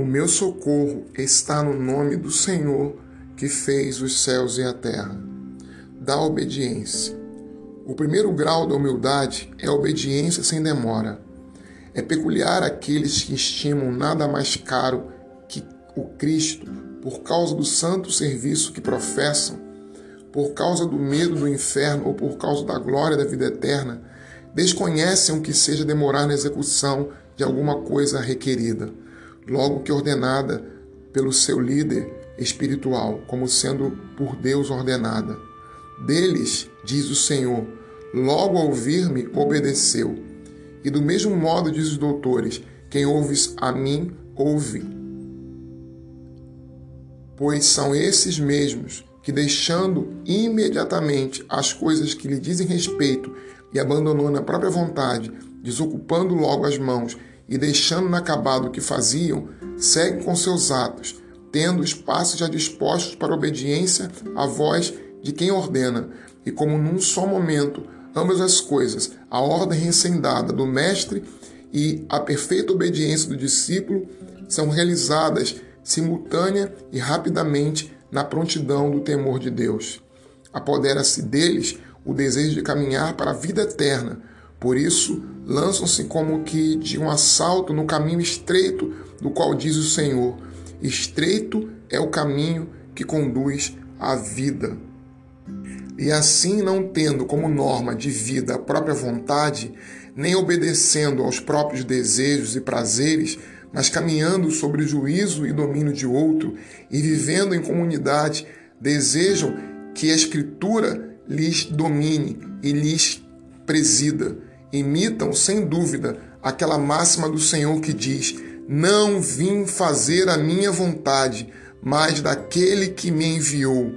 o meu socorro está no nome do Senhor que fez os céus e a terra. Da obediência. O primeiro grau da humildade é obediência sem demora. É peculiar àqueles que estimam nada mais caro que o Cristo por causa do santo serviço que professam, por causa do medo do inferno ou por causa da glória da vida eterna, desconhecem o que seja demorar na execução de alguma coisa requerida, logo que ordenada pelo seu líder espiritual, como sendo por Deus ordenada. Deles, diz o Senhor, logo ao ouvir-me, obedeceu. E do mesmo modo, diz os doutores, quem ouves a mim, ouve. Pois são esses mesmos que, deixando imediatamente as coisas que lhe dizem respeito e abandonando a própria vontade, desocupando logo as mãos e deixando inacabado o que faziam, seguem com seus atos, tendo os passos já dispostos para obediência à voz de quem ordena, e como num só momento ambas as coisas, a ordem recém-dada do mestre e a perfeita obediência do discípulo, são realizadas simultânea e rapidamente na prontidão do temor de Deus. Apodera-se deles o desejo de caminhar para a vida eterna, por isso, lançam-se como que de um assalto no caminho estreito do qual diz o Senhor: Estreito é o caminho que conduz à vida. E assim, não tendo como norma de vida a própria vontade, nem obedecendo aos próprios desejos e prazeres, mas caminhando sobre o juízo e domínio de outro e vivendo em comunidade, desejam que a Escritura lhes domine e lhes presida imitam, sem dúvida, aquela máxima do Senhor que diz: Não vim fazer a minha vontade, mas daquele que me enviou.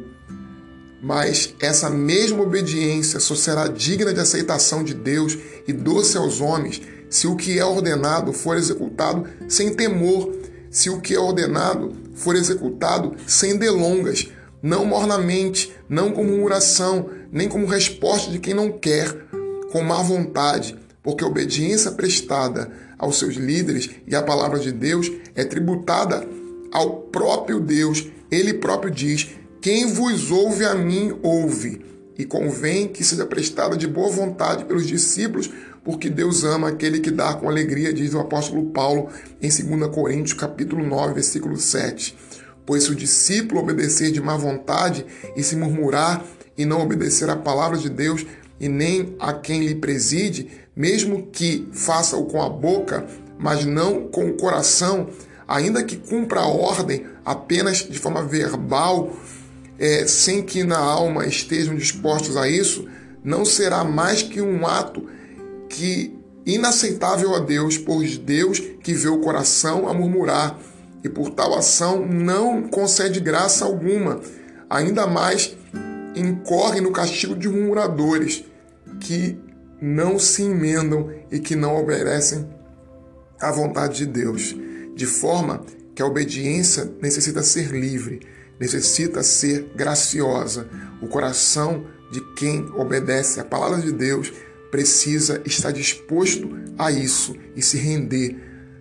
Mas essa mesma obediência só será digna de aceitação de Deus e doce aos homens se o que é ordenado for executado sem temor, se o que é ordenado for executado sem delongas, não mornamente, não como murmuração, nem como resposta de quem não quer, com má vontade, porque a obediência prestada aos seus líderes e à palavra de Deus é tributada ao próprio Deus. Ele próprio diz: Quem vos ouve a mim, ouve. E convém que seja prestada de boa vontade pelos discípulos, porque Deus ama aquele que dá com alegria, diz o apóstolo Paulo em 2 Coríntios, capítulo 9, versículo 7. Pois se o discípulo obedecer de má vontade e se murmurar e não obedecer à palavra de Deus, e nem a quem lhe preside, mesmo que faça-o com a boca, mas não com o coração, ainda que cumpra a ordem apenas de forma verbal, é, sem que na alma estejam dispostos a isso, não será mais que um ato que inaceitável a Deus, pois Deus que vê o coração a murmurar e por tal ação não concede graça alguma, ainda mais incorre no castigo de murmuradores que não se emendam e que não obedecem à vontade de Deus, de forma que a obediência necessita ser livre, necessita ser graciosa. O coração de quem obedece à palavra de Deus precisa estar disposto a isso e se render,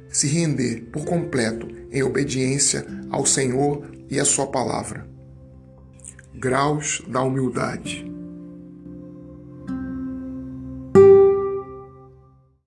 se render por completo em obediência ao Senhor e à sua palavra. Graus da humildade.